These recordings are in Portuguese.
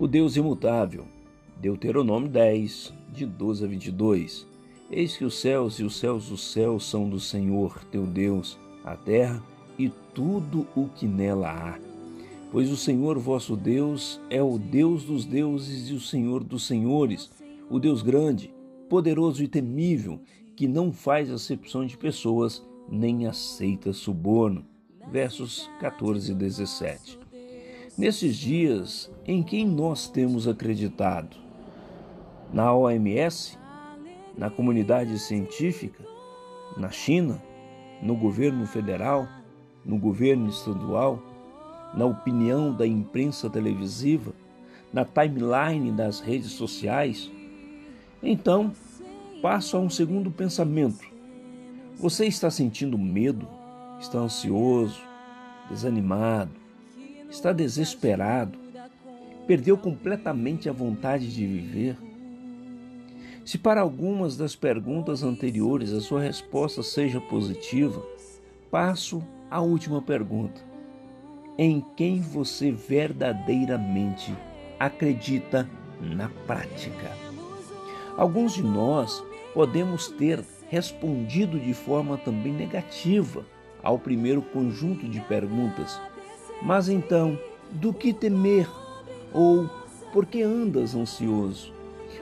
O Deus imutável. Deuteronômio 10, de 12 a 22. Eis que os céus e os céus dos céus são do Senhor, teu Deus, a terra e tudo o que nela há. Pois o Senhor vosso Deus é o Deus dos deuses e o Senhor dos senhores, o Deus grande, poderoso e temível, que não faz acepção de pessoas nem aceita suborno. Versos 14 e 17. Nesses dias, em quem nós temos acreditado? Na OMS? Na comunidade científica? Na China? No governo federal? No governo estadual? Na opinião da imprensa televisiva? Na timeline das redes sociais? Então, passo a um segundo pensamento. Você está sentindo medo? Está ansioso? Desanimado? Está desesperado? Perdeu completamente a vontade de viver? Se para algumas das perguntas anteriores a sua resposta seja positiva, passo à última pergunta. Em quem você verdadeiramente acredita na prática? Alguns de nós podemos ter respondido de forma também negativa ao primeiro conjunto de perguntas. Mas então, do que temer? Ou por que andas ansioso?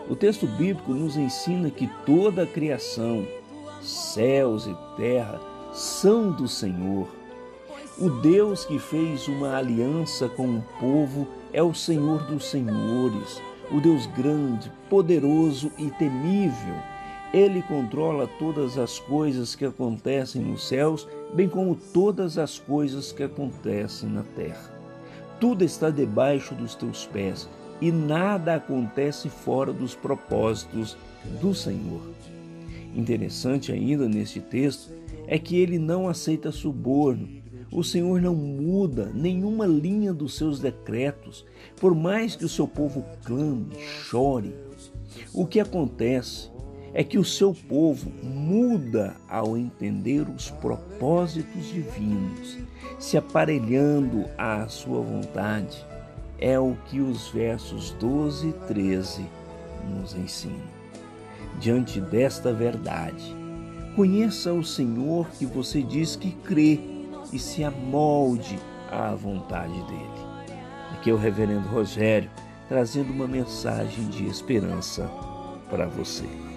O texto bíblico nos ensina que toda a criação, céus e terra, são do Senhor. O Deus que fez uma aliança com o povo é o Senhor dos Senhores o Deus grande, poderoso e temível. Ele controla todas as coisas que acontecem nos céus, bem como todas as coisas que acontecem na terra. Tudo está debaixo dos teus pés e nada acontece fora dos propósitos do Senhor. Interessante ainda neste texto é que ele não aceita suborno, o Senhor não muda nenhuma linha dos seus decretos, por mais que o seu povo clame, chore. O que acontece é que o seu povo muda ao entender os propósitos divinos, se aparelhando à sua vontade. É o que os versos 12 e 13 nos ensinam. Diante desta verdade, conheça o Senhor que você diz que crê e se amolde à vontade dele. Aqui é o Reverendo Rogério trazendo uma mensagem de esperança para você.